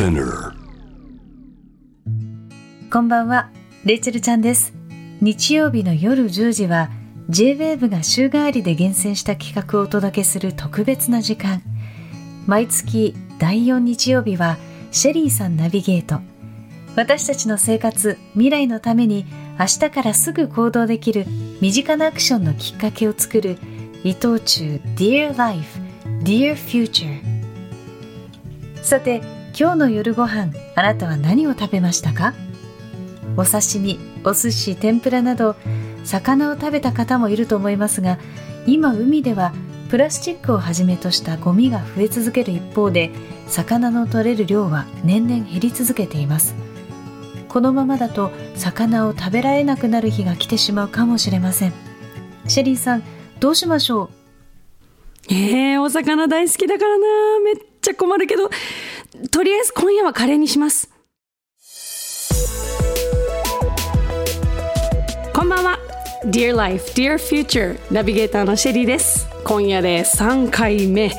Spinner こんばんは、レイチェルちゃんです。日曜日の夜10時は J-WAVE が週替わりで厳選した企画をお届けする特別な時間。毎月第4日曜日はシェリーさんナビゲート。私たちの生活、未来のために明日からすぐ行動できる身近なアクションのきっかけを作る伊藤忠 Dear Life, Dear Future。さて、今日の夜ご飯、あなたは何を食べましたか？お刺身、お寿司、天ぷらなど魚を食べた方もいると思いますが今海ではプラスチックをはじめとしたゴミが増え続ける一方で魚の取れる量は年々減り続けています。このままだと魚を食べられなくなる日が来てしまうかもしれません。シェリーさんどうしましょう？えー、お魚大好きだからなめっちゃ困るけどとりあえず今夜はカレーにします。こんばんは。Dear Life, Dear Future ナビゲーターのシェリーです。今夜で3回目。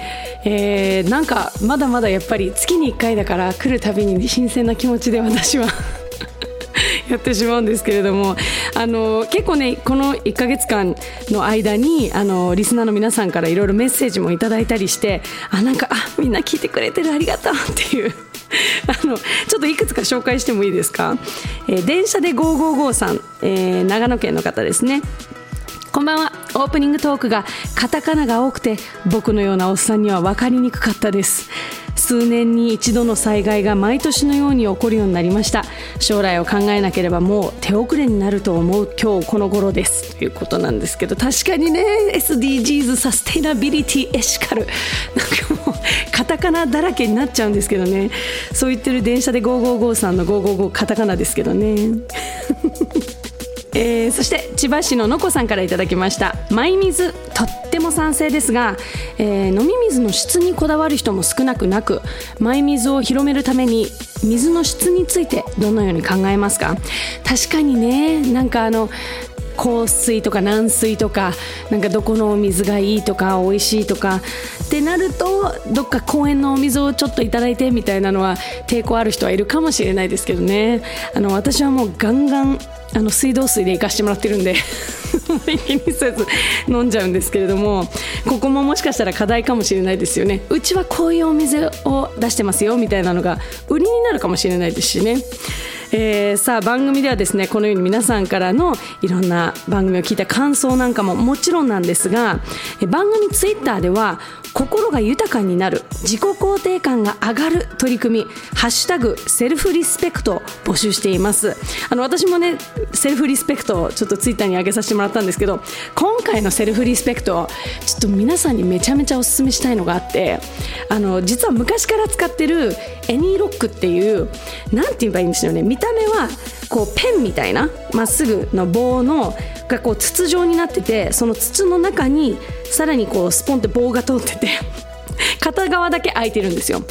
えー、なんかまだまだやっぱり月に1回だから来るたびに新鮮な気持ちで私はやってしまうんですけれどもあの結構ねこの1か月間の間にあのリスナーの皆さんからいろいろメッセージもいただいたりしてあなんかあみんな聞いてくれてるありがとうっていう あのちょっといくつか紹介してもいいですか、えー、電車で555さん、えー、長野県の方ですね。こんばんは。オープニングトークがカタカナが多くて僕のようなおっさんには分かりにくかったです。数年に一度の災害が毎年のように起こるようになりました。将来を考えなければもう手遅れになると思う今日この頃です。ということなんですけど確かにね SDGs サステイナビリティエシカル。なんかもうカタカナだらけになっちゃうんですけどね。そう言ってる電車で555さんの555カタカナですけどね。えー、そして千葉市ののこさんからいただきました。マイ水とっても賛成ですが、えー、飲み水の質にこだわる人も少なくなくマイ水を広めるために水の質についてどのように考えますか？確かにねなんかあの硬水とか軟水とかなんかどこのお水がいいとか美味しいとかってなるとどっか公園のお水をちょっといただいてみたいなのは抵抗ある人はいるかもしれないですけどね。あの私はもうガンガンあの水道水で行かしてもらってるんで 気にせず飲んじゃうんですけれどもここももしかしたら課題かもしれないですよねうちはこういうお店を出してますよみたいなのが売りになるかもしれないですしね。えー、さあ番組ではですねこのように皆さんからのいろんな番組を聞いた感想なんかももちろんなんですが番組ツイッターでは心が豊かになる自己肯定感が上がる取り組み「ハッシュタグセルフリスペクト」募集しています。あの私もねセルフリスペクトをちょっとツイッターに上げさせてもらったんですけど今回のセルフリスペクトちょっと皆さんにめちゃめちゃおすすめしたいのがあってあの実は昔から使ってるエニーロックっていうなんて言えばいいんですよね。見た目はこうペンみたいなまっすぐの棒のがこう筒状になっててその筒の中にさらにこうスポンって棒が通ってて 片側だけ開いてるんですよ。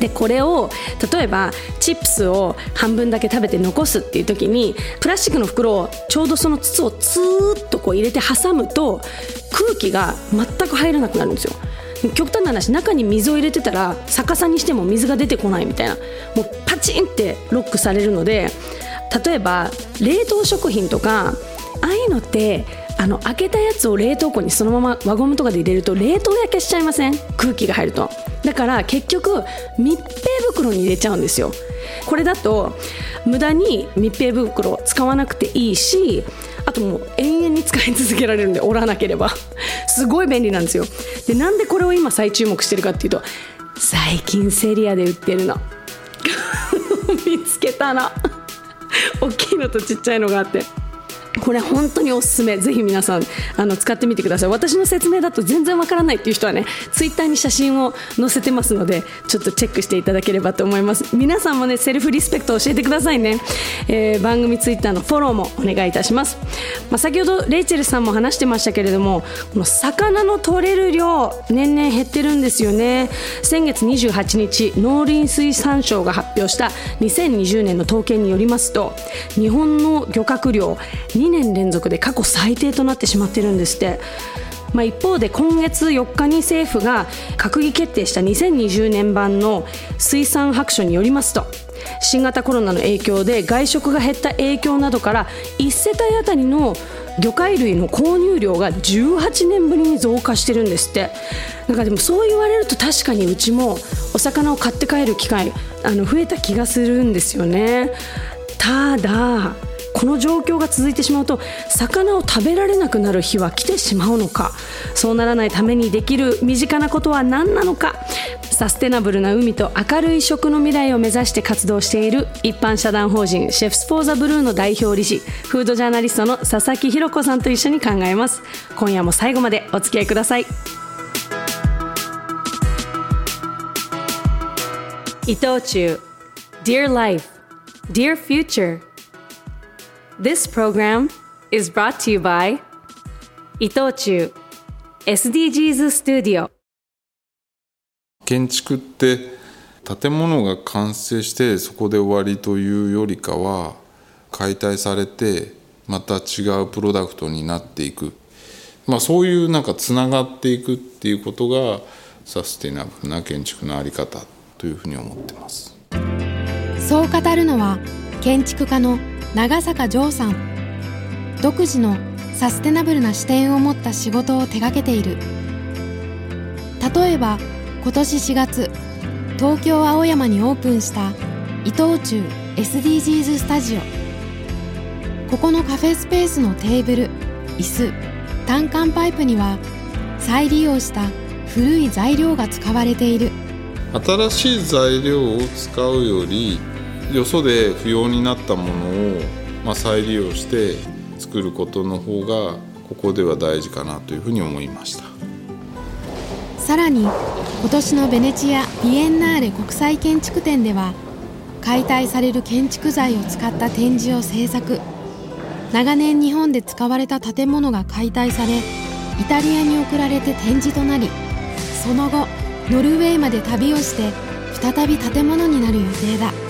でこれを例えばチップスを半分だけ食べて残すっていう時にプラスチックの袋をちょうどその筒をツーッとこう入れて挟むと空気が全く入らなくなるんですよ。極端な話中に水を入れてたら逆さにしても水が出てこないみたいな。もうパチンってロックされるので例えば冷凍食品とかああいうのってあの開けたやつを冷凍庫にそのまま輪ゴムとかで入れると冷凍焼けしちゃいません？空気が入ると。だから結局密閉袋に入れちゃうんですよ。これだと無駄に密閉袋使わなくていいしあともう延々に使い続けられるんで折らなければ。すごい便利なんですよ。でなんでこれを今再注目してるかっていうと最近セリアで売ってるの。見つけたの。大きいのとちっちゃいのがあって。これ本当におすすめ。ぜひ皆さんあの使ってみてください。私の説明だと全然わからないっていう人はねツイッターに写真を載せてますのでちょっとチェックしていただければと思います。皆さんもねセルフリスペクト教えてくださいね、えー、番組ツイッターのフォローもお願いいたします、まあ、先ほどレイチェルさんも話してましたけれどもこの魚の取れる量年々減ってるんですよね。先月28日農林水産省が発表した2020年の統計によりますと日本の漁獲量2 2年連続で過去最低となってしまってるんですって。まあ、一方で今月4日に政府が閣議決定した2020年版の水産白書によりますと新型コロナの影響で外食が減った影響などから1世帯当たりの魚介類の購入量が18年ぶりに増加してるんですって。なんかでもそう言われると確かにうちもお魚を買って帰る機会あの増えた気がするんですよね。ただこの状況が続いてしまうと魚を食べられなくなる日は来てしまうのか。そうならないためにできる身近なことは何なのか。サステナブルな海と明るい食の未来を目指して活動している一般社団法人シェフス・フォー・ザ・ブルーの代表理事フードジャーナリストの佐々木弘子さんと一緒に考えます。今夜も最後までお付き合いください。伊藤忠。Dear Life. Dear Future. This program is brought to you by 伊藤忠 SDGs Studio. 建築って建物が完成してそこで終わりというよりかは解体されてまた違うプロダクトになっていく、まあ、そういうなんかつながっていくっていうことがサステナブルな建築の在り方というふうに思ってます。そう語るのは建築家の長坂城さん。独自のサステナブルな視点を持った仕事を手掛けている。例えば今年4月東京青山にオープンした伊藤忠 SDGs スタジオ。ここのカフェスペースのテーブル椅子単管パイプには再利用した古い材料が使われている。新しい材料を使うよりよそで不要になったものを、まあ、再利用して作ることの方がここでは大事かなというふうに思いました。さらに今年のベネチア・ビエンナーレ国際建築展では解体される建築材を使った展示を制作。長年日本で使われた建物が解体されイタリアに送られて展示となりその後ノルウェーまで旅をして再び建物になる予定だ。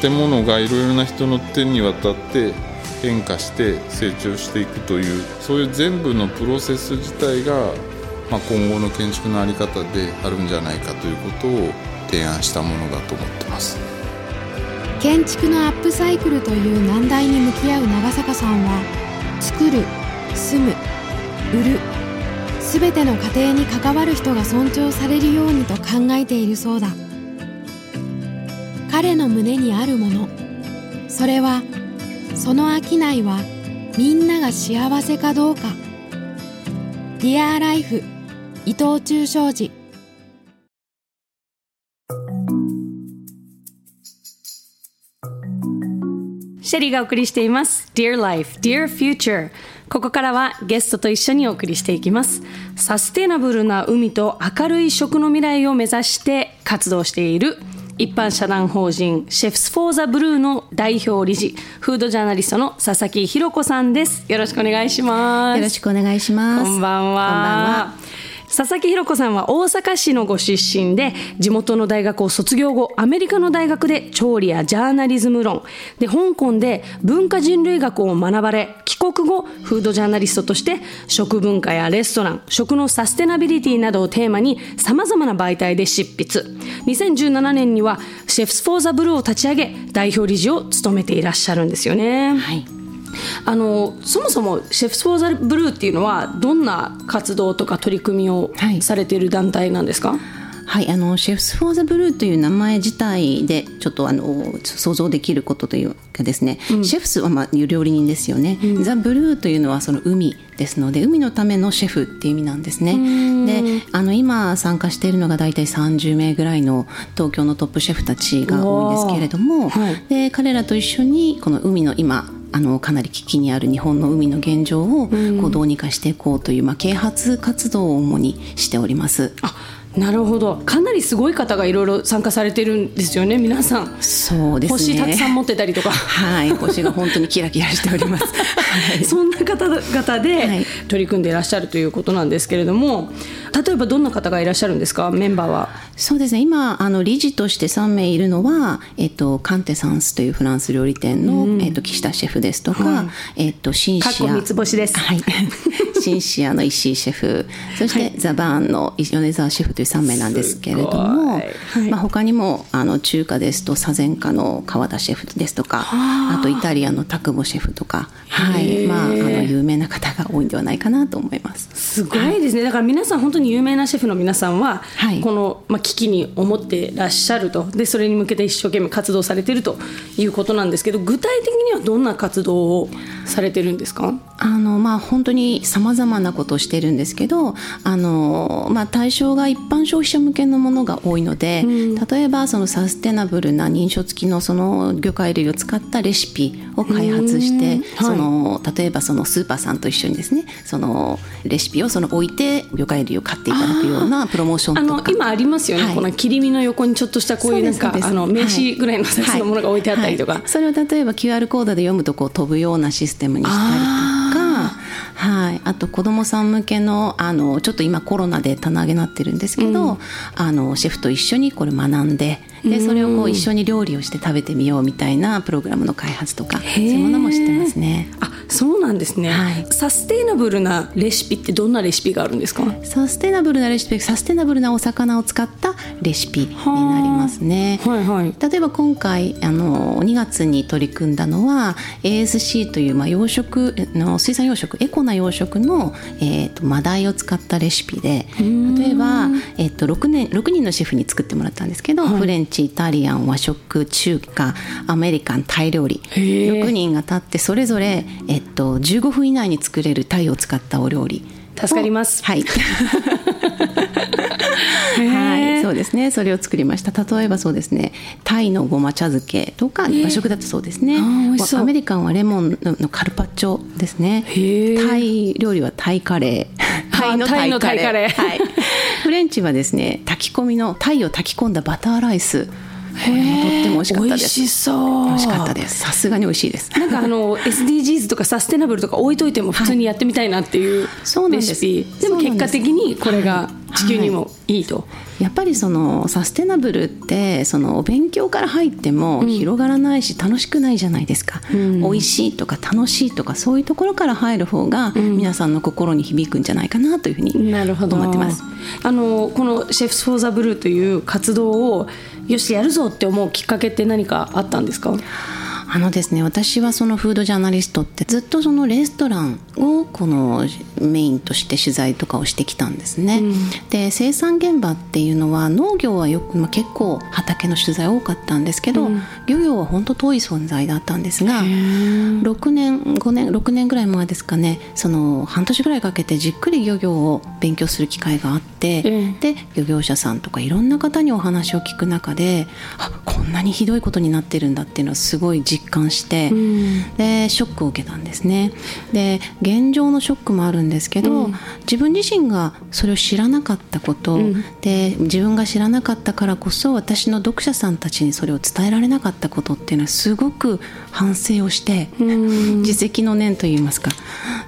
建物がいろいろな人の手に渡って変化して成長していくというそういう全部のプロセス自体が、まあ、今後の建築の在り方であるんじゃないかということを提案したものだと思ってます。建築のアップサイクルという難題に向き合う長坂さんは作る住む売る全ての家庭に関わる人が尊重されるようにと考えているそうだ。彼の胸にあるもの。それはその商いはみんなが幸せかどうか。Dear Life 伊藤忠商事。シェリーがお送りしています。Dear Life, Dear Future ここからはゲストと一緒にお送りしていきます。サステナブルな海と明るい食の未来を目指して活動している一般社団法人シェフス・フォー・ザ・ブルーの代表理事フードジャーナリストの佐々木弘子さんです。よろしくお願いします。よろしくお願いします。こんばんは。こんばんは。佐々木弘子さんは大阪市のご出身で地元の大学を卒業後アメリカの大学で調理やジャーナリズム論。で香港で文化人類学を学ばれ帰国後フードジャーナリストとして食文化やレストラン食のサステナビリティなどをテーマにさまざまな媒体で執筆。2017年には Chefs for the Blue を立ち上げ代表理事を務めていらっしゃるんですよね。はい。あのそもそも Chefs for the Blue っていうのはどんな活動とか取り組みをはい。されている団体なんですか、はい、あの Chefs for the Blue という名前自体でちょっとあの想像できることというかですね、シェフスはまあ料理人ですよね、 the Blue というのはその海ですので海のためのシェフっていう意味なんですね。であの今参加しているのが大体30名ぐらいの東京のトップシェフたちが多いんですけれども、はい。で彼らと一緒にこの海の今あのかなり危機にある日本の海の現状をこうどうにかしていこうという、まあ、啓発活動を主にしております。あなるほど。かなりすごい方がいろいろ参加されてるんですよね皆さん。そうですね。星たくさん持ってたりとか。はい、星が本当にキラキラしております。はい。そんな方々はでい。取り組んでいらっしゃるということなんですけれども例えばどんな方がいらっしゃるんですか？メンバーは。そうですね。今あの理事として3名いるのは、えっと、カンテサンスというフランス料理店の、うん、えっと、岸田シェフですとか、はい、えっと、シンシア。三つ星です、はい、シンシアの石井シェフ。そして、はい、ザ・バーンの米沢シェフという3名なんですけれども、はい、まあ、他にもあの中華ですと左前科の川田シェフですとかあ。とイタリアの田久保シェフとか、はい。まあ、あの有名な方が多いんではないかなと思います。すごいですね、だから皆さん本当に有名なシェフの皆さんは、この、まあ、危機に思ってらっしゃると。でそれに向けて一生懸命活動されているということなんですけど具体的にはどんな活動をされてるんですか？あの、まあ、本当にさまざまなことをしてるんですけどあの、まあ、対象が一般消費者向けのものが多いので、うん、例えばそのサステナブルな認証付きのその魚介類を使ったレシピを開発して、その例えばそのスーパーさんと一緒にですねそのレシピをその置いて魚介類を買っていただくようなプロモーションとか。今ありますよね、はい、この切り身の横にちょっとしたこういうなんかあの名刺ぐらいのサイズのものが置いてあったりとか、はい。はい、それを例えば QR コードで読むとこう飛ぶようなシステムにしたりとかはい、あと子どもさん向けのあのちょっと今コロナで棚上げになってるんですけど、うん、あのシェフと一緒にこれ学んででそれをこう一緒に料理をして食べてみようみたいなプログラムの開発とかそういうものもしてますね。あそうなんですね、はい、サステイナブルなレシピってどんなレシピがあるんですか？サステイナブルなレシピサステイナブルなお魚を使ったレシピになりますね。はいはい、例えば今回あの2月に取り組んだのは ASC という、まあ、養殖の水産養殖エコな養殖の、えーと、マダイを使ったレシピで例えば、えーと、6, 年6人のシェフに作ってもらったんですけど、はい、フレンチイタリアン和食中華アメリカンタイ料理。6人が立ってそれぞれ、えっと、15分以内に作れるタイを使ったお料理。助かります。はい はい、そうですね。それを作りました。例えばそうですね。タイのごま茶漬けとか和食だとそうですね。アメリカンはレモンのカルパッチョですね。タイ料理は タイカレー。タイのタイカレー、はい、フレンチはですね炊き込みのタイを炊き込んだバターライスとっても美味しかったです。美味しそう。美味しかったです。さすがに美味しいです。なんかあの SDGs とかサステナブルとか置いといても普通にやってみたいなっていうレシピ。でも結果的にこれが地球にもいいと。やっぱりそのサステナブルってそのお勉強から入っても広がらないし楽しくないじゃないですか、うん、美味しいとか楽しいとかそういうところから入る方が皆さんの心に響くんじゃないかなというふうに思ってます。あのこのシェフスフォーザブルーという活動をよしやるぞって思うきっかけって何かあったんですか？あのですね私はそのフードジャーナリストってずっとそのレストランをこのメインとして取材とかをしてきたんですね、うん、で生産現場っていうのは農業はよく、まあ、結構畑の取材多かったんですけど、うん、漁業は本当遠い存在だったんですが6年5年6年ぐらい前ですかねその半年ぐらいかけてじっくり漁業を勉強する機会があって、うん、で漁業者さんとかいろんな方にお話を聞く中であこんなにひどいことになってるんだっていうのはすごい実感して、うん、でショックを受けたんですね。で現状のショックもあるんですけど、うん、自分自身がそれを知らなかったこと、うん、で自分が知らなかったからこそ私の読者さんたちにそれを伝えられなかったことっていうのはすごく反省をして、自責の念といいますか。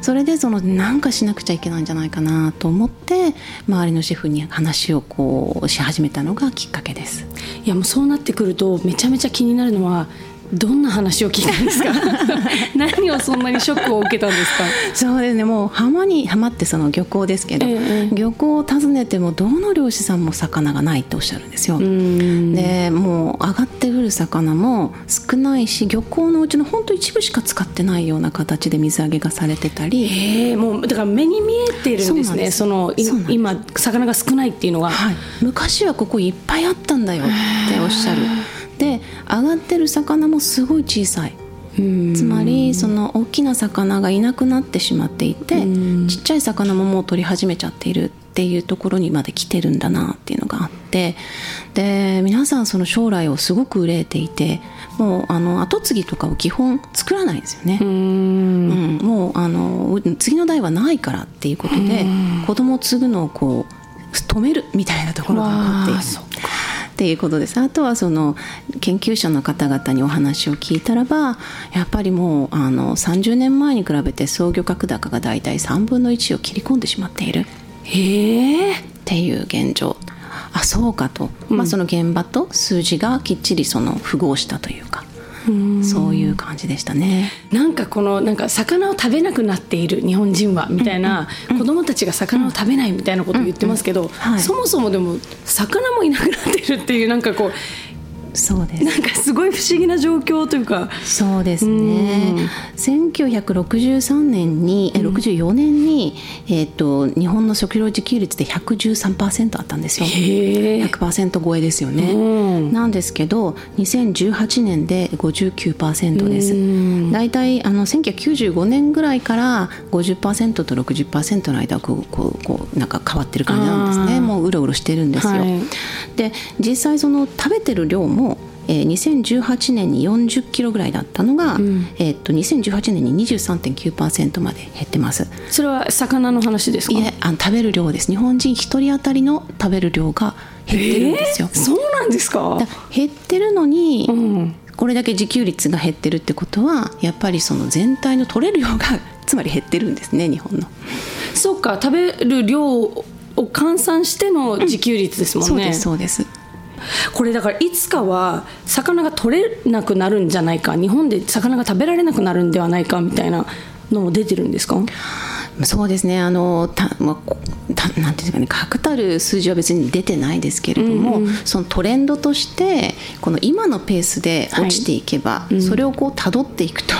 それでその何かしなくちゃいけないんじゃないかなと思って周りのシェフに話をこうし始めたのがきっかけです。いやもうそうなってくるとめちゃめちゃ気になるのはどんな話を聞いたんですか？何をそんなにショックを受けたんですか？そうですね。もう浜に浜ってその漁港ですけど、ええ、漁港を訪ねてもどの漁師さんも魚がないっておっしゃるんですよ。でもう上がってくる魚も少ないし漁港のうちの本当一部しか使ってないような形で水揚げがされてたり。えもうだから目に見えてるんですね。その今魚が少ないっていうのは、はい、昔はここいっぱいあったんだよっておっしゃるで上がってる魚もすごい小さい。つまりその大きな魚がいなくなってしまっていてちっちゃい魚ももう取り始めちゃっているっていうところにまで来てるんだなっていうのがあってで皆さんその将来をすごく憂えていてもうあの後継ぎとかを基本作らないですよね。うん、もうあの次の代はないからっていうことで子供を継ぐのをこう止めるみたいなところがあってっていうことです。あとはその研究者の方々にお話を聞いたらばやっぱりもうあの30年前に比べて創業額高が大体3分の1を切り込んでしまっている。へえっていう現状。あそうかと、まあ、その現場と数字がきっちりその符合したというかそういう感じでしたね。なんかこのなんか魚を食べなくなっている日本人はみたいな、子供たちが魚を食べないみたいなことを言ってますけど、はい。そもそもでも魚もいなくなってるっていうなんかこうそうです。なんかすごい不思議な状況というか。そうですね。1963年に、え64年に、えっ、と日本の食料自給率で113%あったんですよ。へえ。100%超えですよね、うん。なんですけど2018年で59%です。大体あの1995年ぐらいから50%と60%の間こうこうこうなんか変わってる感じなんですね。もううろうろしてるんですよ、はい。で実際その食べてる量もえー2018年に40キロぐらいだったのが、えーっと2018年に23.9%まで減ってます。それは魚の話ですか？いえあの食べる量です。日本人一人当たりの食べる量が減ってるんですよ、えー？そうなんですか？だ減ってるのに、うん。これだけ自給率が減ってるってことはやっぱりその全体の取れる量が つまり減ってるんですね日本の。そうか食べる量を換算しての自給率ですもんね、そうですそうですこれだからいつかは魚が取れなくなるんじゃないか日本で魚が食べられなくなるんではないかみたいなのも出てるんですか？そうですね。あのた、まあこたなんていうかね確たる数字は別に出てないですけれども、そのトレンドとしてこの今のペースで落ちていけば、それをこう辿っていくと、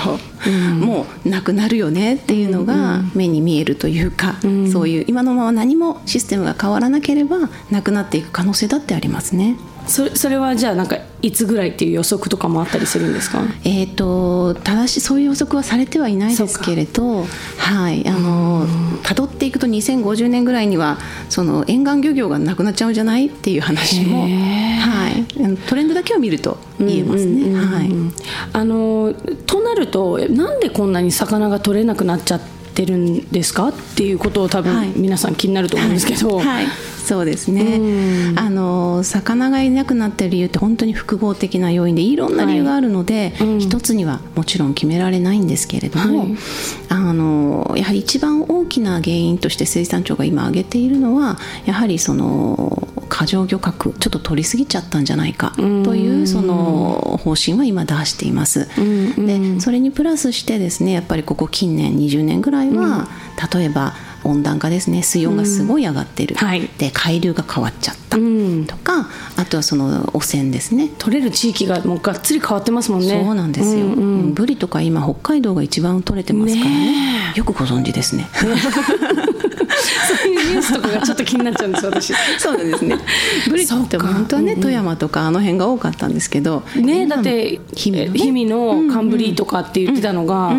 もうなくなるよねっていうのが目に見えるというか、そういう今のまま何もシステムが変わらなければなくなっていく可能性だってありますね。それそれはじゃあなんかいつぐらいっていう予測とかもあったりするんですか？えー、と正しいそういう予測はされてはいないですけれど、はい、あの辿っていくと2050年ぐらいにはその沿岸漁業がなくなっちゃうんじゃないっていう話も、はい、トレンドだけを見ると言えますね。はい。あのとなるとなんでこんなに魚が取れなくなっちゃってるんですか？っていうことを多はい。分皆さん気になると思うんですけど、はい、そうですね、あの魚がいなくなってる理由って本当に複合的な要因でいろんな理由があるので、一つにはもちろん決められないんですけれども、はい。あのやはり一番大きな原因として水産庁が今挙げているのはやはりその過剰漁獲ちょっと取りすぎちゃったんじゃないかというその方針は今出しています。でそれにプラスしてですねやっぱりここ近年20年ぐらいは、例えば温暖化ですね。水温がすごい上がってる、はい。で海流が変わっちゃった。うん。とかあとはその汚染ですね。取れる地域がもうがっつり変わってますもんね。そうなんですよ、うんうん。ブリとか今北海道が一番取れてますからね。よくご存知ですね いうニュースとかがちょっと気になっちゃうんです私。そうなんですね。ブリって本当はね、富山とかあの辺が多かったんですけどねだって氷見のね。氷見の寒ブリとかって言ってたのが、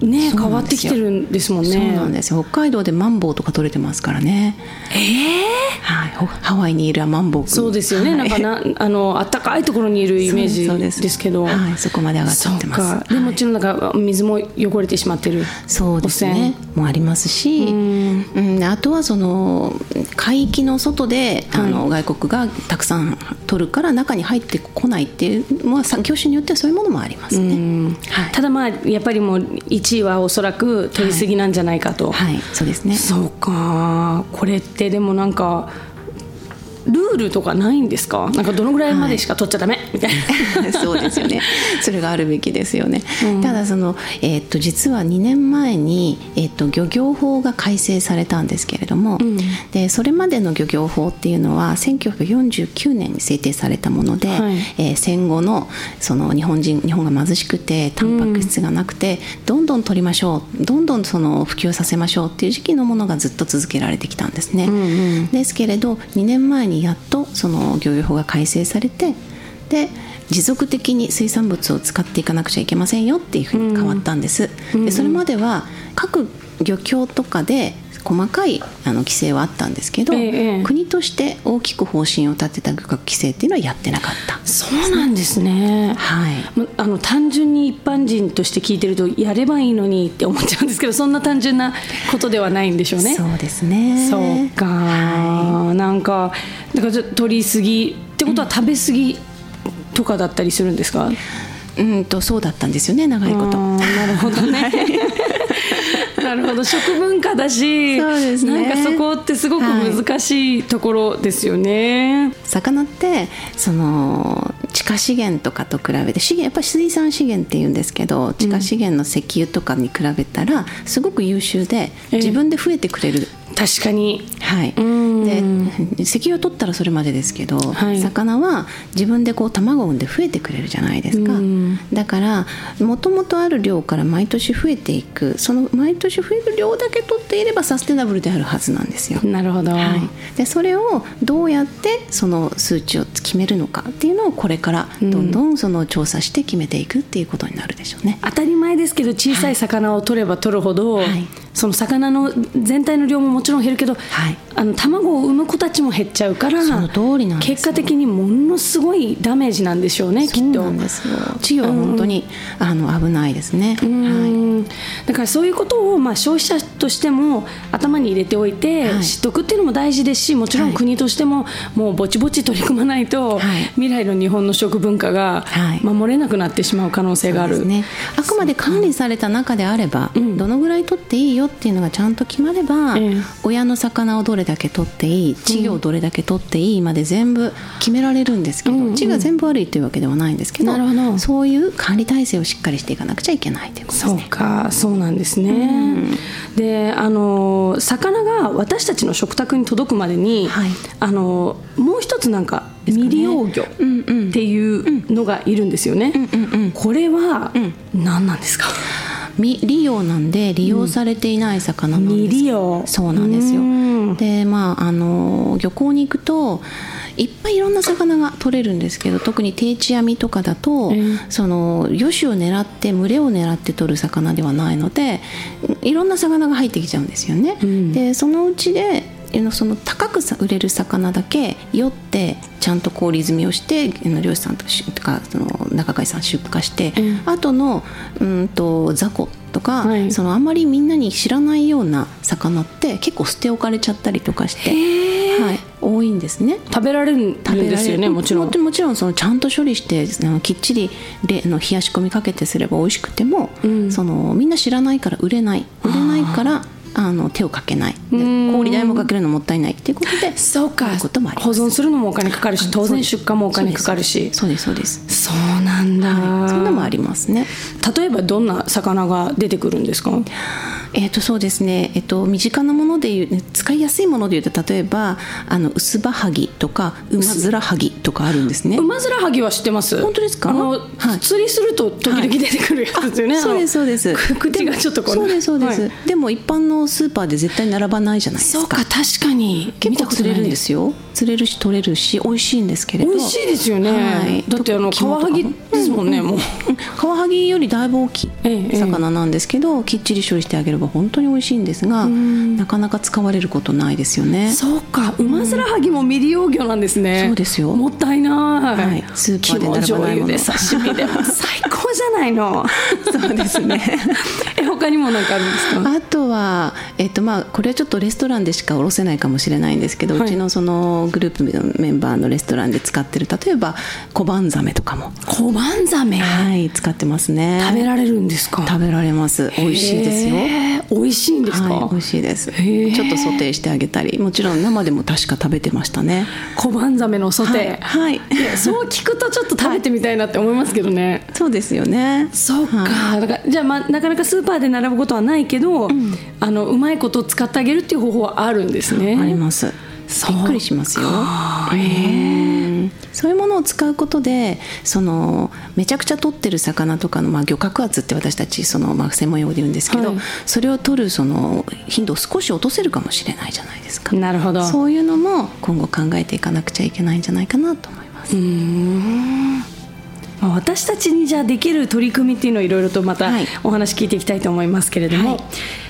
ねそう変わってきてるんですもんね。そうなんですよ。北海道でマンボウとか取れてますからね。ええはい。ほハワイにいるマンボウ君そうですよね、はい。なんかなあの暖かいところにいるイメージですけど。はい、そこまで上がっちゃってます。でもちろんなんか水も汚れてしまってる。そうですね。もありますし、うん。あとはその海域の外で、あの外国がたくさん取るから中に入ってこないっていう、まあ、さ業種によってはそういうものもありますね。はい。ただまあやっぱりもう1位はおそらく取りすぎなんじゃないかと、はい、そうですね。そうか。これってでもなんかルールとかないんですか？なんかどのぐらいまでしか取っちゃダメ、みたいな。そうですよね。それがあるべきですよね。ただそのえーっと実は2年前にえーっと漁業法が改正されたんですけれども、でそれまでの漁業法っていうのは1949年に制定されたもので、はい。えー戦後のその日本人日本が貧しくてタンパク質がなくて、どんどん取りましょうどんどんその普及させましょうっていう時期のものがずっと続けられてきたんですね。ですけれど2年前にやっとその漁業法が改正されてで持続的に水産物を使っていかなくちゃいけませんよっていうふうに変わったんです。でそれまでは各漁協とかで細かいあの規制はあったんですけど、ええ国として大きく方針を立てた漁獲規制っていうのはやってなかった。そうなんですねはいまあの単純に一般人として聞いてるとやればいいのにって思っちゃうんですけど そんな単純なことではないんでしょうね。そうですね。そうか、なんかだからちょっと取りすぎってことは食べ過ぎとかだったりするんですか、うんとそうだったんですよね長いこと。なるほどね なるほど食文化だしそうですね。なんかそこってすごく難しいところですよね、魚ってその地下資源とかと比べて資源やっぱり水産資源っていうんですけど地下資源の石油とかに比べたらすごく優秀でええ。自分で増えてくれる。確かに。はい、で石油を取ったらそれまでですけど、はい。魚は自分でこう卵を産んで増えてくれるじゃないですか、うん。だからもともとある量から毎年増えていく。その毎年増える量だけ取っていればサステナブルであるはずなんですよ。なるほど、はい、でそれをどうやってその数値を決めるのかっていうのをこれからどんどんその調査して決めていくっていうことになるでしょうね。当たり前ですけど小さい。魚を取れば取るほど、はいその魚の全体の量ももちろん減るけど、はい。あの卵を産む子たちも減っちゃうからその通りなんですよ。結果的にものすごいダメージなんでしょうねきっと。稚魚は本当に、あの危ないですね。うはい。んだからそういうことをまあ消費者としても頭に入れておいてはい。知っとくっていうのも大事ですしもちろんはい国としてももうぼちぼち取り組まないとはい。未来の日本の食文化がはい。守れなくなってしまう可能性がある。ね、あくまで管理された中であれば、どのぐらい取っていいよっていうのがちゃんと決まれば、ええ。親の魚をどれだけ取っていい稚魚をどれだけ取っていいまで全部決められるんですけど、うんうん。稚魚が全部悪いというわけではないんですけどど。そういう管理体制をしっかりしていかなくちゃいけないということですそうね。かそうなんですね、であの魚が私たちの食卓に届くまでに、はい。あのもう一つなんか未利用魚うんうん。っていうのがいるんですよね、うんうんこれは何なんですか、未利用なんで利用されていない魚なんです、未利用。そうなんですよ。うん。でまああの漁港に行くといっぱいいろんな魚が取れるんですけど特に定置網とかだと、ええ。その魚種を狙って群れを狙って取る魚ではないのでいろんな魚が入ってきちゃうんですよね。ん。でそのうちでその高くさ売れる魚だけ酔ってちゃんと氷積みをして漁師さんとかその仲買さん出荷して、うん。あとのうんと雑魚とか、はい。そのあんまりみんなに知らないような魚って結構捨て置かれちゃったりとかして、はい、多いんですね。食べられるんですよねもちろんもちろんそのちゃんと処理してあのきっちりれあの冷やし込みかけてすれば美味しくても、うん。そのみんな知らないから売れない。売れないからあの手をかけない。氷代もかけるのもったいないっていうことでそうか。保存するのもお金かかるし当然出荷もお金かかるし。そうですそうですそうなんだ、そういうのもありますね。例えばどんな魚が出てくるんですか？えー、とそうですね、えっと身近なものでいう使いやすいものでいうと例えばあの薄葉はぎとかウマヅラハギとかあるんですね。ウマヅラハギは知ってます？本当ですか？あの、はい。釣りすると時々出てくるやつですよね、あそうですそうです。く口がちょっとこうそうですそうです、はい。でも一般のスーパーで絶対並ばないじゃないですか。そうか確かに。結構釣れるんですよ。よ釣れるし取れるし美味しいんですけれど。美味しいですよね、はい。だってあのカワハギですもんね、もううん。カワ ハギよりだいぶ大きいええ魚なんですけど、きっちり処理してあげれば本当に美味しいんですがなかなか使われることないですよね。そうか。ウマヅラハギも未利用魚なんですね、そうですよ。もったいない、はい。スーパーで並ばないもの。で刺身で。も 最高じゃないの。そうですねえ他にも何かあるんですか？あとは、えっとまあ、これはちょっとレストランでしか卸せないかもしれないんですけど、はい。うちのそのグループのメンバーのレストランで使ってる例えば小判ザメとかも、小判ザメ？はい、使ってますね。食べられるんですか？食べられます。美味しいですよ。美味しいんですか、はい、美味しいです。ちー。ょっとソテーしてあげたり。もちろん生でも確か食べてましたね。小判ザメのソテー、はい、はい。そう聞くとちょっと食べてみたいなって思いますけどね、そうですよね。そうか、はだからじゃあ、まあ、なかなかスーパーで並ぶことはないけど、あのうまいことを使ってあげるっていう方法はあるんですね。あります。そう。びっくりしますよ。へうんそういうものを使うことでそのめちゃくちゃ取ってる魚とかの、まあ、漁獲圧って私たちその、まあ、専門用語で言うんですけど、はい。それを取るその頻度を少し落とせるかもしれないじゃないですか。なるほど。そういうのも今後考えていかなくちゃいけないんじゃないかなと思います。まあ私たちにじゃあできる取り組みっていうのをいろいろとまたはい。お話聞いていきたいと思いますけれども、はい。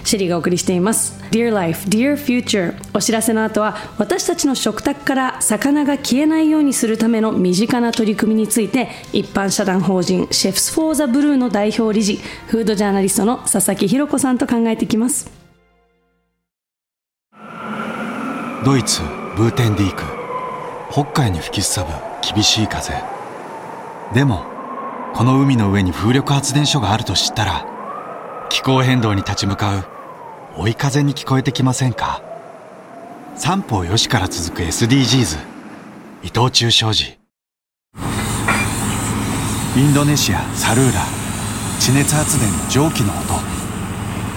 シェリーがお送りしています。Dear Life, Dear Future お知らせの後は私たちの食卓から魚が消えないようにするための身近な取り組みについて一般社団法人 Chefs for the Blue の代表理事フードジャーナリストの佐々木ひろ子さんと考えていきます。ドイツブーテンディーク。北海に吹きすさぶ厳しい風でもこの海の上に風力発電所があると知ったら気候変動に立ち向かう追い風に聞こえてきませんか？三方よしから続く SDGs 伊藤忠商事。インドネシアサルーラ地熱発電の蒸気の音。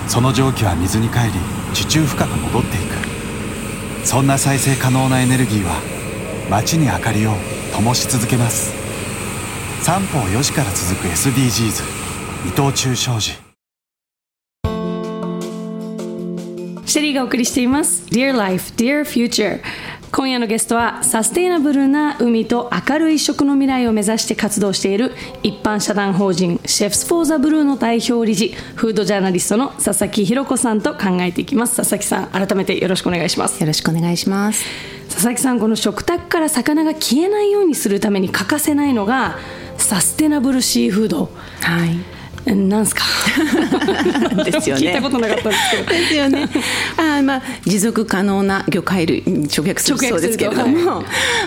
その蒸気は水に帰り地中深く戻っていく。そんな再生可能なエネルギーは街に明かりを灯し続けます。三方よしから続く SDGs 伊藤忠商事。シェリーがお送りしています。Dear Life, Dear Future 今夜のゲストはサステイナブルな海と明るい食の未来を目指して活動している一般社団法人シェフス・フォー・ザ・ブルーの代表理事フードジャーナリストの佐々木弘子さんと考えていきます。佐々木さん改めてよろしくお願いします。よろしくお願いします。佐々木さんこの食卓から魚が消えないようにするために欠かせないのがサステナブルシーフード。はい。なんすか？ですよね。聞いたことなかったんですけど。ですよね。あまあ持続可能な魚介類直訳するとそうですけれども、直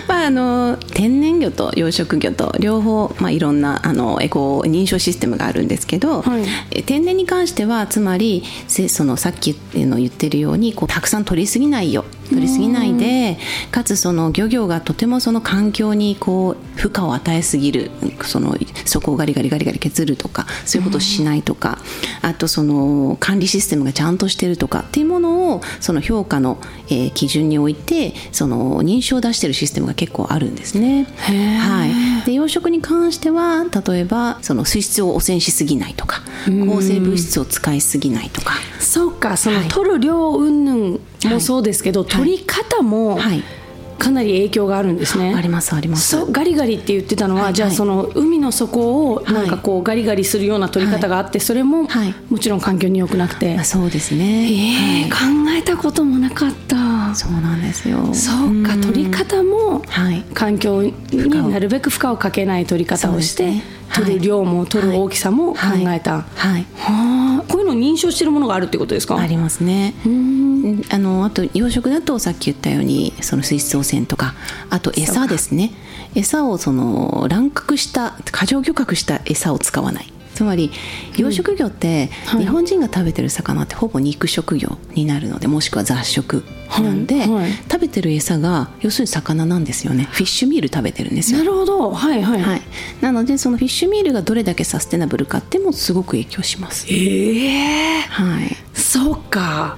まああの天然魚と養殖魚と両方まあいろんなあのエコ認証システムがあるんですけど、はい。え天然に関してはつまりせそのさっきの言ってるようにこうたくさん取りすぎないよ。取りすぎないでかつその漁業がとてもその環境にこう負荷を与えすぎる。そのそこをガリガリガリガリ削るとかそういうことをしないとか、あとその管理システムがちゃんとしてるとかっていうものをその評価の、えー基準においてその認証を出してるシステムが結構あるんですね。はい、で養殖に関しては例えばその水質を汚染しすぎないとか抗生物質を使いすぎないとか。そうかその、はい。取る量云々もそうですけど、取り方もはいかなり影響があるんですね。ありますあります。そうガリガリって言ってたのは、はいじゃあはい。その海の底をい。なんかこうガリガリするような取り方があって、それもはい。もちろん環境に良くなくて、あそうですね。えーはい。考えたこともなかった。そうなんですよ。そうかん。取り方もはい。環境になるべく負荷をかけない取り方をして、取る量も取る大きさも考えた、はい。はあ。こういうのを認証してるものがあるってことですか？ありますね。うん。あのあと養殖だとさっき言ったようにその水質汚染とかあと餌ですね。餌をその乱獲した過剰漁獲した餌を使わないつまり養殖魚ってはい。日本人が食べてる魚ってほぼ肉食魚になるのでもしくは雑食なんで、はい。はい食べてる餌が要するに魚なんですよね。フィッシュミール食べてるんですよ。なるほど。はいはい、はい、なのでそのフィッシュミールがどれだけサステナブルかってもすごく影響します。ええはい、そうか。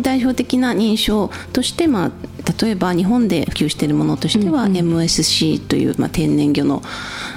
代表的な認証として、まあ、例えば日本で普及しているものとしては、MSC という、まあ、天然魚の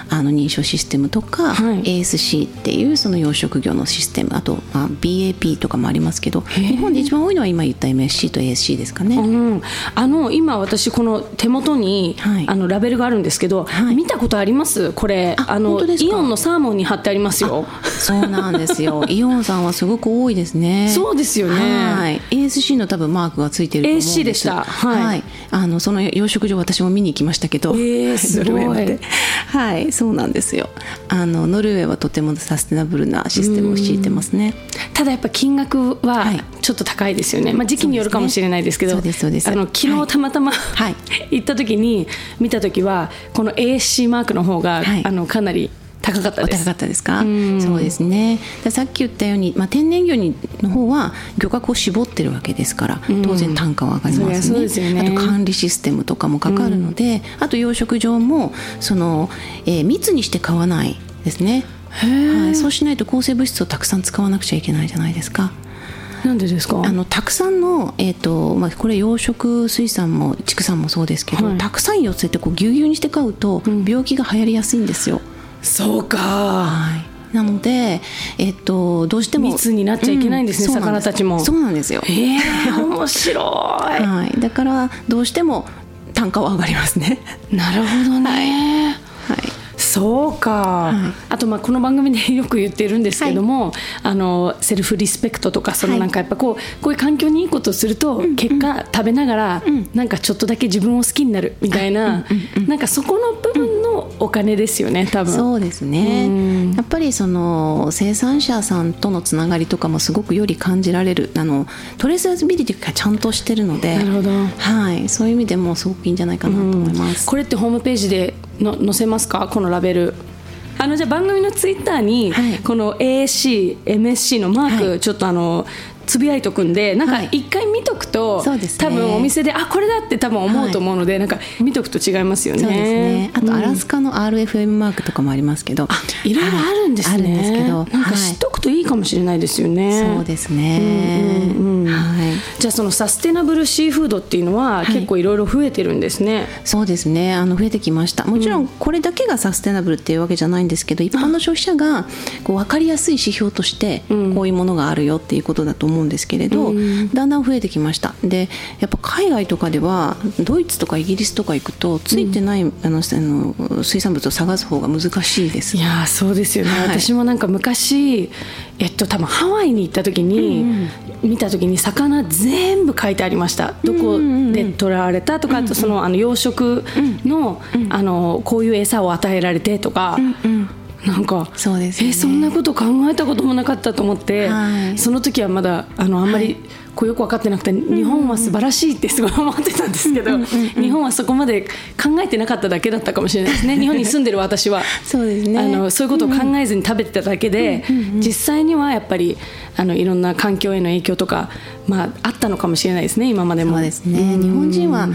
あの認証システムとか、はい。ASC っていうその養殖魚のシステムあと、まあ、BAP とかもありますけど日本で一番多いのは今言った MSC と ASC ですかね。うん、あの今私この手元に、はい。あのラベルがあるんですけど、はい。見たことあります？これあのイオンのサーモンに貼ってありますよ。そうなんですよ。イオンさんはすごく多いですね。そうですよね。はい。ASC の多分マークがついてると思うんです。ASC でした。はい。あのその養殖場私も見に行きましたけど、えーすごい。はいそうなんですよ。あのノルウェーはとてもサステナブルなシステムを敷いてますね。ただやっぱ金額ははい。ちょっと高いですよね、まあ、時期によるかもしれないですけどそうですそうです。あの昨日たまたま、はい。行った時に見た時はこの ASC マークの方が、はい。あのかなり高かったです。お高かったですか？ん。そうですね。でさっき言ったように、まあ、天然魚にの方は漁獲を絞ってるわけですから当然単価は上がりますね,、すよね。あと管理システムとかもかかるので、あと養殖場もその、えー密にして買わないですね。はい、そうしないと抗生物質をたくさん使わなくちゃいけないじゃないですか。なんでですか？あのたくさんの、えーとまあ、これ養殖水産も畜産もそうですけど、はい。たくさん寄せてこうぎゅうぎゅうにして買うと病気が流行りやすいんですよ。そうか。はい、なので、えっと、どうしても密になっちゃいけないんですねそうなん魚たちも。そうなんです。よ、ええ面白い。はい、だからどうしても単価は上がりますね。なるほどね、はいそうか、い。あとまあこの番組でよく言ってるんですけども、あのセルフリスペクトとかそのはい。なんかやっぱこうこういう環境にいいことをすると、結果食べながら、なんかちょっとだけ自分を好きになるみたいな、なんかそこの部分のお金ですよね多分。そうですね。うん。やっぱりその生産者さんとのつながりとかもすごくより感じられるあのトレーサビリティがちゃんとしてるのでなるほど。はい、そういう意味でもすごくいいんじゃないかなと思います。これってホームページでの載せますか？このラベル。あのじゃあ番組のツイッターに、はい。この ASC、MSC のマーク、はい。ちょっとあのつぶやいとくんでなんかはい一回見とくと、そうですね多分お店であこれだって多分思うと思うので、なんか見とくと違いますよね。ね。あとアラスカ、カの RFM マークとかもありますけど、いろいろあるんですね。はいあるんですけど、なんか知っとくといいかもしれないですよね。はいそうですね。うんうんうんはい。じゃあそのサステナブルシーフードっていうのは結構いろいろ増えてるんですね。そうですねあの増えてきましたもちろんこれだけがサステナブルっていうわけじゃないんですけど一般の消費者がこう分かりやすい指標としてこういうものがあるよっていうことだと思うんですけれど、だんだん増えてきました。でやっぱ海外とかではドイツとかイギリスとか行くとついてない、あのあの水産物を探す方が難しいです。いやーそうですよね、はい。私もなんか昔えっと多分ハワイに行った時に、見た時に魚全部書いてありました。どこで取られたとか、あとそのあの養殖の,、あのこういう餌を与えられてとか、なんかそうですよね。えそんなこと考えたこともなかったと思って、はい。その時はまだあのあんまり、こうよく分かってなくて日本は素晴らしいってすごい思ってたんですけど、日本はそこまで考えてなかっただけだったかもしれないですね。日本に住んでる私は。そうですね。あのそういうことを考えずに食べてただけで、実際にはやっぱりあのいろんな環境への影響とか、まあ、あったのかもしれないですね今までも。そうですね。日本人は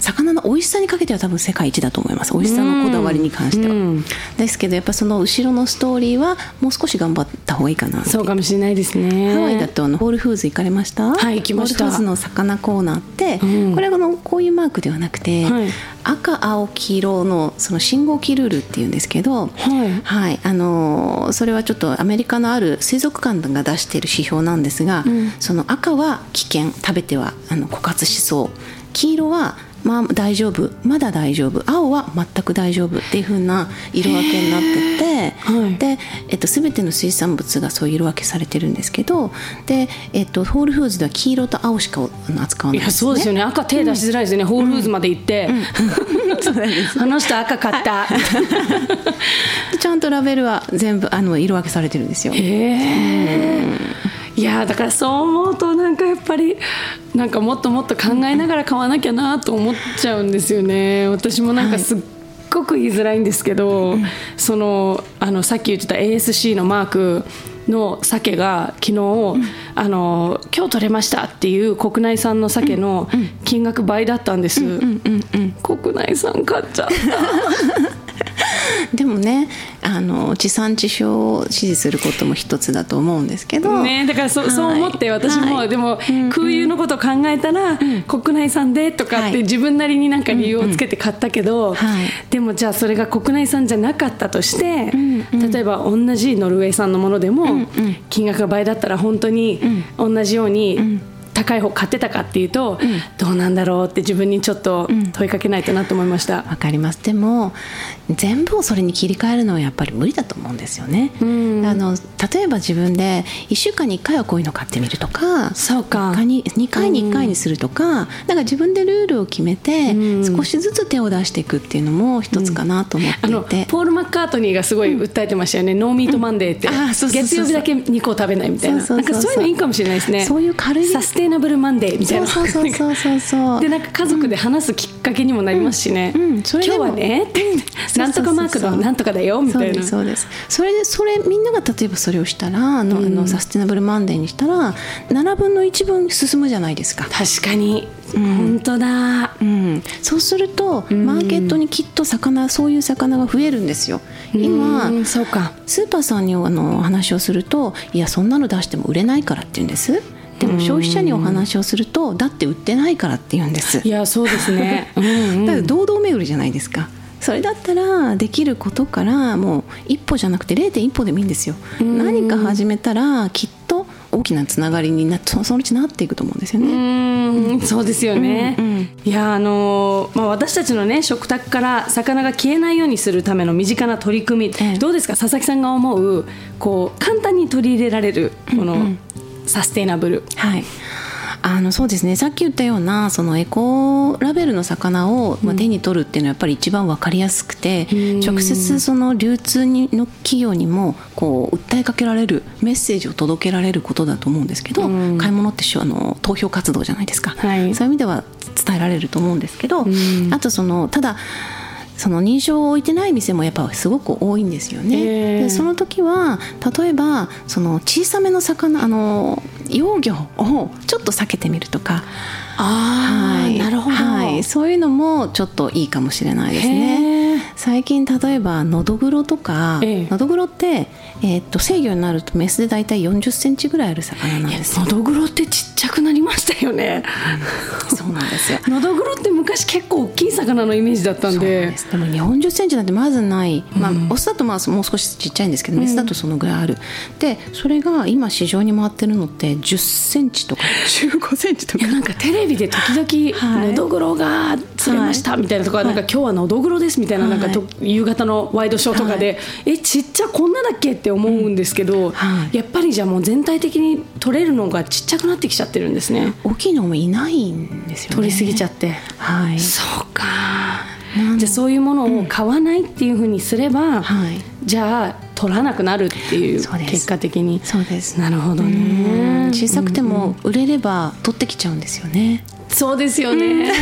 魚の美味しさにかけては多分世界一だと思います。美味しさのこだわりに関しては、うん。ですけどやっぱその後ろのストーリーはもう少し頑張った方がいいかなそうかもしれないですね。ハワイだとあのホールフーズ行かれました？はい行きました。ホールフーズの魚コーナーって、うん。これはあのこういうマークではなくて、はい。赤青黄色のその信号機ルールっていうんですけど、はい。はいあのーそれはちょっとアメリカのある水族館が出している指標なんですが、その赤は危険食べてはあの枯渇しそう。黄色はまあ大丈夫。まだ大丈夫。青は全く大丈夫っていう風な色分けになってて、はい。で、えっと、全ての水産物がそういう色分けされてるんですけどで、えっと、ホールフーズでは黄色と青しか扱わないいやそうですよね。赤手出しづらいですよね、ホールフーズまで行って、あの人赤買った、でちゃんとラベルは全部あの色分けされてるんですよ。へえいやだからそう思うとなんかやっぱりなんかもっともっと考えながら買わなきゃなと思っちゃうんですよね。私もなんかすっごく言いづらいんですけど、そのあのさっき言ってた ASC のマークの鮭が昨日、あの今日取れましたっていう国内産の鮭の金額倍だったんです、国内産買っちゃった でもねあの地産地消を支持することも一つだと思うんですけど、ね、だからそ,、はい。そう思って私も、はい。でも、空輸のことを考えたら、国内産でとかってはい。自分なりになんか理由をつけて買ったけど、はい。でもじゃあそれが国内産じゃなかったとして、例えば同じノルウェー産のものでも、金額が倍だったら本当に同じように、高い方買ってたかっていうと、どうなんだろうって自分にちょっと問いかけないとなと思いました。わかります。でも全部をそれに切り替えるのはやっぱり無理だと思うんですよね、あの例えば自分で1週間に1回はこういうの買ってみるとかそうか。他に2回に1回にするとか、なんか自分でルールを決めて、少しずつ手を出していくっていうのも一つかなと思ってあのいて、ポール・マッカートニーがすごい訴えてましたよね、 No Meat Monday って、月曜日だけ肉を食べないみたいな、そうそうそうそう。なんかそういうのいいかもしれないですね、そういう軽い Sustainable Monday みたいな、そうそうそうそう。そうでなんか家族で話すきっかけにもなりますしね、今日はねって、なんとかマークのなんとかだよみたいな。そうですそれでそれみんなが例えばそれをしたらあの、あの Sustainable Monday にしたら7分の1分進むじゃないですか。確かに、本当だ。うん、そうするとマーケットにきっと魚そういう魚が増えるんですよ。今うん。そうか。スーパーさんにあのお話をするといやそんなの出しても売れないからって言うんです。でも消費者にお話をするとだって売ってないからって言うんです。いやそうですね、うんうん。だから堂々巡りじゃないですかそれだったらできることからもう一歩じゃなくて0.1歩でもいいんですよ。何か始めたらきっと大きなつながりになそそのうちなっていくと思うんですよね、うん。そうですよね、いやあのーまあ、私たちのね食卓から魚が消えないようにするための身近な取り組み、ええ。どうですか？佐々木さんが思うこう簡単に取り入れられるこのサステイナブル、はいあのそうですね。さっき言ったようなそのエコラベルの魚をまあ手に取るっていうのはやっぱり一番わかりやすくて、直接その流通にの企業にもこう訴えかけられるメッセージを届けられることだと思うんですけど、買い物ってあの投票活動じゃないですか、はい。そういう意味では伝えられると思うんですけど、あとそのただその認証を置いてない店もやっぱすごく多いんですよね。でその時は例えばその小さめの魚あの幼魚をちょっと避けてみるとか。あはい、なるほど、はい、そういうのもちょっといいかもしれないですね最近例えばのどぐろとか、のどぐろってえー、っと制御になるとメスで大体40センチぐらいある魚なんです。のどぐろってちっちゃくなりましたよね、うん、そうなんですよ。のどぐろって昔結構大きい魚のイメージだったんで。でも40センチなんてまずない、まあ、オスだとまあもう少しちっちゃいんですけど、メスだとそのぐらいある。でそれが今市場に回ってるのって10センチとか。15センチとか。なんかテレビで時々のどぐろが釣れましたみたいなとか、はい、なんか今日はのどぐろですみたいななんかと、夕方のワイドショーとかで、はい、えちっちゃこんなだっけ？って思うんですけど、うんはい、やっぱりじゃあもう全体的に取れるのがちっちゃくなってきちゃってるんですね。大きいのもいないんですよね。取りすぎちゃって。はい。そうか。じゃあそういうものを買わないっていうふうにすれば、うん。はい、じゃあ取らなくなるっていう結果的に。そうです。なるほどね。小さくても売れれば取ってきちゃうんですよね、そうですよね、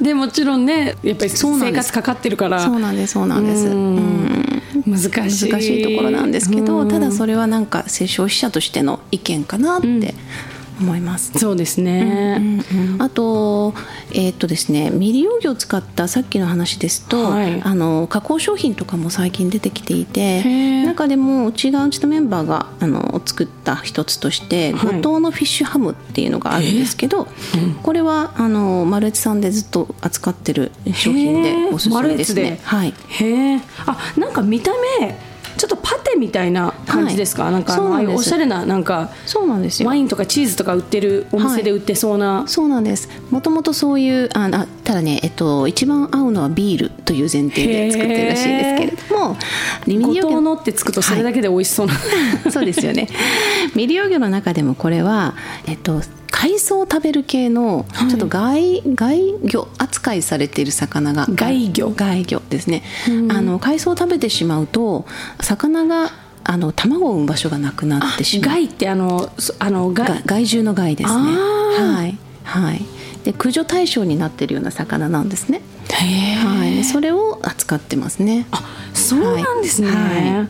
でもちろんねやっぱり生活かかってるから。そうなんですそうなんです、難しい。難しいところなんですけど、ただそれはなんか消費者としての意見かなって、思います。そうですね。うんうんうん、あとえー、っとですね未利用魚を使ったさっきの話ですと、はい、あの加工商品とかも最近出てきていて中でもうちがうちのメンバーがあの作った一つとして五島のフィッシュハムっていうのがあるんですけど、これはあのマルエツさんでずっと扱ってる商品でおすすめですね。はい。へえ。あなんか見た目ちょっとパテみたいな感じですか、はい、なんかああいうおしゃれななんかそうなんですよ。ワインとかチーズとか売ってるお店で売ってそうな、はい、そうなんです。もともとそういうああただね、えっと、一番合うのはビールという前提で作ってるらしいですけれども五島のってつくとそれだけで美味しそうな、はい、そうですよね。未利用魚の中でもこれは、えっと、海藻を食べる系のちょっと外,、外魚扱いされている魚が。外魚。外魚ですね、あの海藻を食べてしまうと魚があの卵を産む場所がなくなってしまう。害ってあのあの害。獣の害ですね。はい。はいで駆除対象になっているような魚なんですね。はい、それを扱ってますね。あそうなんですね、は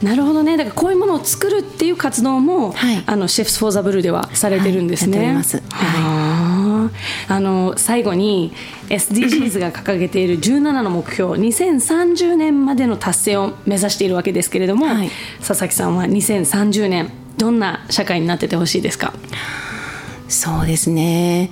い。なるほどね。だからこういうものを作るっていう活動も、はい、あのシェフス・フォー・ザ・ブルーではされてるんですね。はい、はい、あの最後に SDGs が掲げている17の目標2030年までの達成を目指しているわけですけれども、はい、佐々木さんは2030年どんな社会になっててほしいですか？そうですね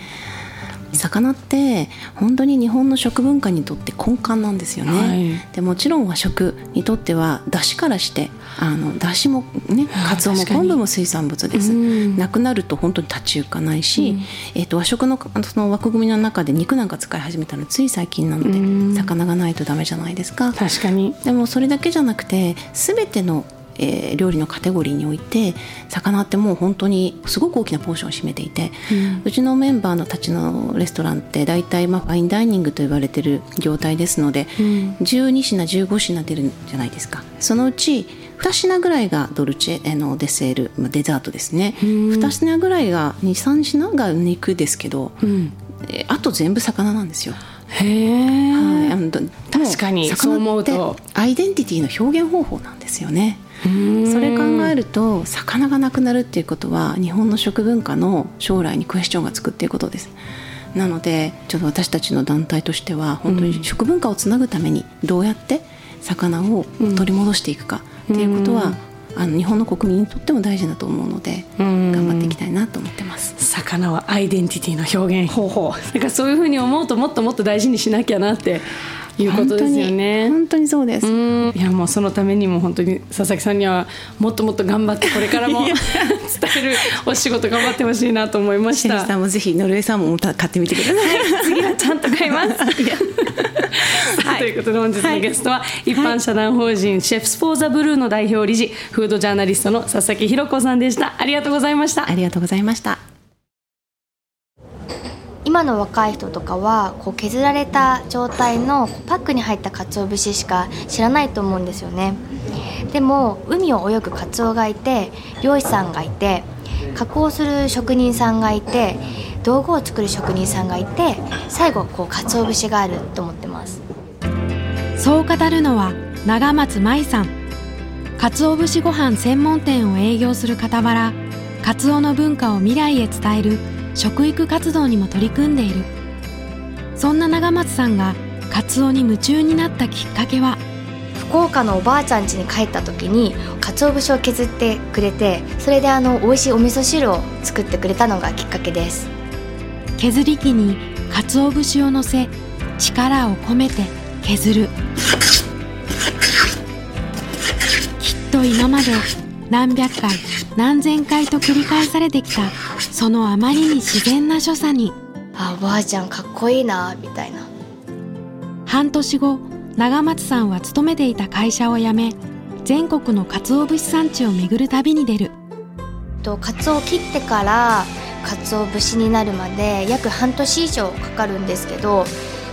魚って本当に日本の食文化にとって根幹なんですよね、はい、でもちろん和食にとっては出汁からしてあの出汁もねかつおも昆布も水産物です、なくなると本当に立ち行かないし、うん、えーと、和食のその枠組みの中で肉なんか使い始めたのつい最近なので、魚がないとダメじゃないですか。確かに。でもそれだけじゃなくて全てのえー、料理のカテゴリーにおいて魚ってもう本当にすごく大きなポーションを占めていて、うん、うちのメンバーのたちのレストランって大体まあファインダイニングと言われてる業態ですので、うん、12品15品出るんじゃないですか。そのうち2品ぐらいがドルチェのデセール、まあ、デザートですね、うん、2品ぐらいが23品が肉ですけど、うん、えあと全部魚なんですよ。へえ、はい、確かにそう思うと。アイデンティティの表現方法なんですよね。それ考えると魚がなくなるっていうことは日本の食文化の将来にクエスチョンがつくっていうことです。なのでちょっと私たちの団体としては本当に食文化をつなぐためにどうやって魚を取り戻していくかっていうことは、あの日本の国民にとっても大事だと思うので頑張っていきたいなと思ってます。魚はアイデンティティの表現。方法だからそういうふうに思うともっともっと大事にしなきゃなっていうことですよね。本当にそうです。いやもうそのためにも本当に佐々木さんにはもっともっと頑張ってこれからも 伝えるお仕事頑張ってほしいなと思いました。さんもぜひノルウェーさんも買ってみてください、次はちゃんと買います。はい、ということで本日のゲストは、はい、一般社団法人シェフス・フォー・ザ・ブルーの代表理事フードジャーナリストの佐々木弘子さんでした。ありがとうございました。ありがとうございました今の若い人とかはこう削られた状態のパックに入った鰹節しか知らないと思うんですよね。でも海を泳ぐカツオがいて漁師さんがいて加工する職人さんがいて道具を作る職人さんがいて最後こう鰹節があると思ってます。そう語るのは長松舞さん。鰹節ご飯専門店を営業する傍らカツオの文化を未来へ伝える食育活動にも取り組んでいる。そんな長松さんがカツオに夢中になったきっかけは？福岡のおばあちゃん家に帰った時に鰹節を削ってくれてそれであの美味しいお味噌汁を作ってくれたのがきっかけです。削り器に鰹節を乗せ力を込めて削る。きっと今まで何百回何千回と繰り返されてきたそのあまりに自然な所作に。あおばあちゃんかっこいいなみたいな。半年後長松さんは勤めていた会社を辞め全国の鰹節産地を巡る旅に出る。と鰹を切ってから鰹節になるまで約半年以上かかるんですけど、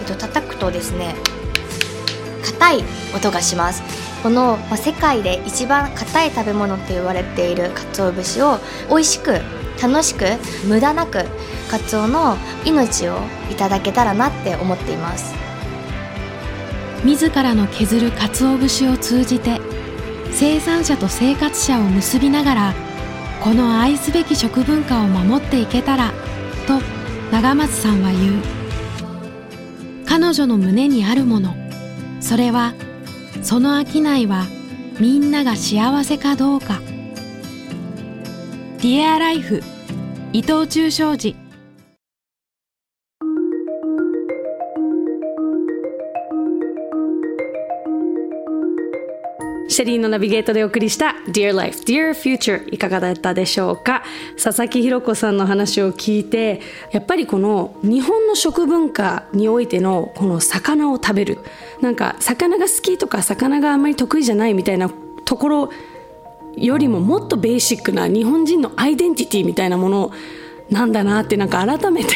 えっと叩くとですね硬い音がしますこの、世界で一番硬い食べ物って言われている鰹節を美味しく楽しく無駄なく鰹の命をいただけたらなって思っています。自らの削る鰹節を通じて生産者と生活者を結びながらこの愛すべき食文化を守っていけたらと長松さんは言う。彼女の胸にあるもの。それはその商いはみんなが幸せかどうか。ディアライフ伊藤忠商事。シェリーのナビゲートでお送りした Dear Life, Dear Future いかがだったでしょうか？佐々木ひろ子さんの話を聞いてやっぱりこの日本の食文化においてのこの魚を食べるなんか魚が好きとか魚があんまり得意じゃないみたいなところよりももっとベーシックな日本人のアイデンティティみたいなものなんだなってなんか改めて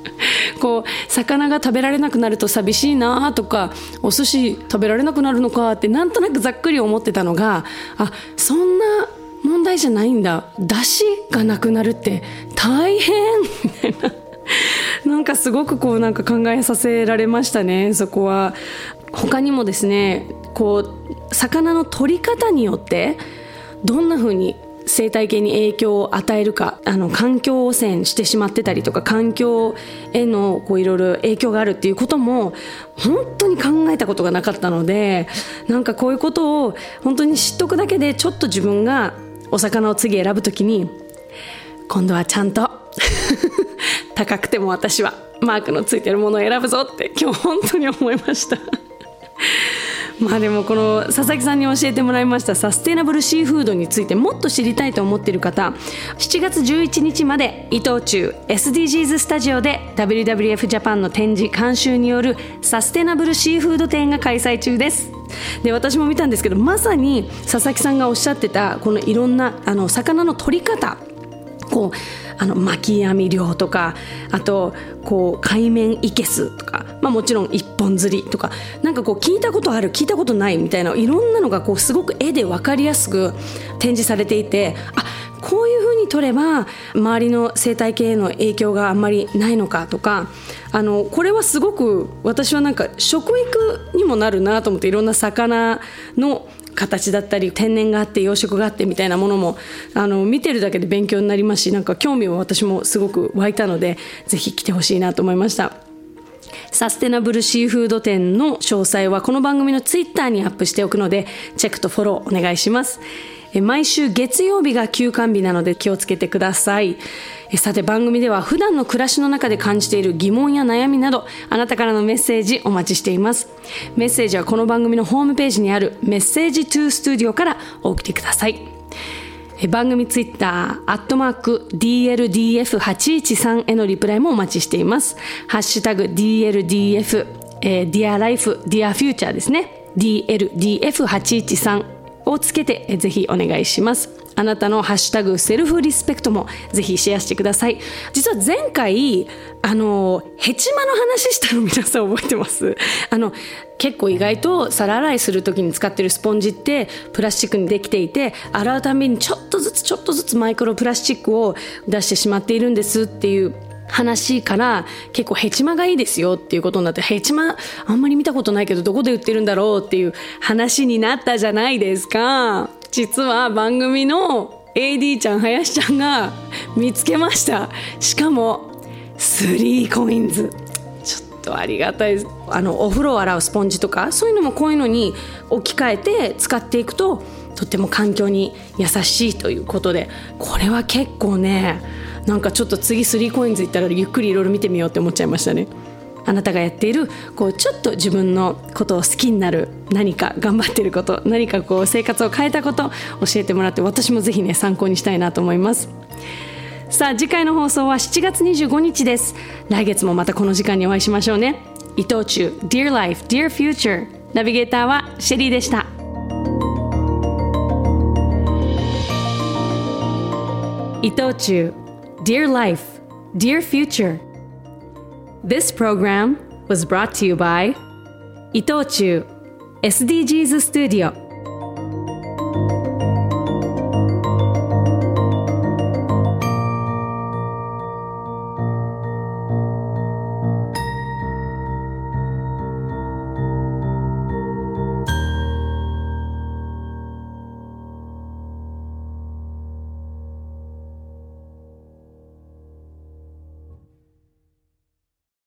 こう魚が食べられなくなると寂しいなとかお寿司食べられなくなるのかってなんとなくざっくり思ってたのがあそんな問題じゃないんだ出汁がなくなるって大変みたいな。なんかすごくこうなんか考えさせられましたねそこは他にもですねこう魚の取り方によってどんな風に生態系に影響を与えるかあの環境汚染してしまってたりとか環境へのこういろいろ影響があるっていうことも本当に考えたことがなかったのでなんかこういうことを本当に知っとくだけでちょっと自分がお魚を次選ぶときに今度はちゃんと 高くても私はマークのついてるものを選ぶぞって今日本当に思いました。まあでもこの佐々木さんに教えてもらいましたサステナブルシーフードについてもっと知りたいと思っている方7月11日まで伊藤忠 SDGs スタジオで WWF ジャパンの展示監修によるサステナブルシーフード展が開催中です。で私も見たんですけどまさに佐々木さんがおっしゃってたこのいろんなあの魚の取り方こうあの巻き網漁とかあとこう海面いけすとか、まあ、もちろん一本釣りとかなんかこう聞いたことある聞いたことないみたいないろんなのがこうすごく絵で分かりやすく展示されていてあこういうふうに取れば周りの生態系への影響があんまりないのかとかあのこれはすごく私はなんか食育にもなるなと思っていろんな魚の形だったり天然があって養殖があってみたいなものもあの見てるだけで勉強になりますしなんか興味も私もすごく湧いたのでぜひ来てほしいなと思いました。サステナブルシーフード店の詳細はこの番組のツイッターにアップしておくのでチェックとフォローお願いします。毎週月曜日が休館日なので気をつけてくださいさて番組では普段の暮らしの中で感じている疑問や悩みなどあなたからのメッセージお待ちしていますメッセージはこの番組のホームページにあるメッセージトゥースタジオからお送りください番組ツイッター、アットマーク、DLDF813 へのリプライもお待ちしています。ハッシュタグ、DLDF、えー、Dear Life、Dear Future ですね。DLDF813 をつけて、ぜひお願いします。あなたのハッシュタグセルフリスペクトもぜひシェアしてください。実は前回、あの、ヘチマの話したの皆さん覚えてます？あの、結構意外と皿洗いする時に使ってるスポンジってプラスチックにできていて、洗うたびにちょっとずつちょっとずつマイクロプラスチックを出してしまっているんですっていう話から結構ヘチマがいいですよっていうことになってヘチマあんまり見たことないけどどこで売ってるんだろうっていう話になったじゃないですか。実は番組の AD ちゃん林ちゃんが見つけました。しかも3コインズ。ちょっとありがたいです。あのお風呂を洗うスポンジとかそういうのもこういうのに置き換えて使っていくととっても環境に優しいということでこれは結構ねなんかちょっと次 3coins 行ったらゆっくりいろいろ見てみようって思っちゃいましたね。あなたがやっているこうちょっと自分のことを好きになる何か 頑張ってること何かこう生活を変えたこと教えてもらって私もぜひね参考にしたいなと思います。さあ次回の放送は7月25日です。来月もまたこの時間にお会いしましょうね。伊藤忠 Dear Life, Dear Future ナビゲーターはシェリーでした。伊藤忠 Dear Life, Dear Future. This program was brought to you by Itochu SDGs Studio.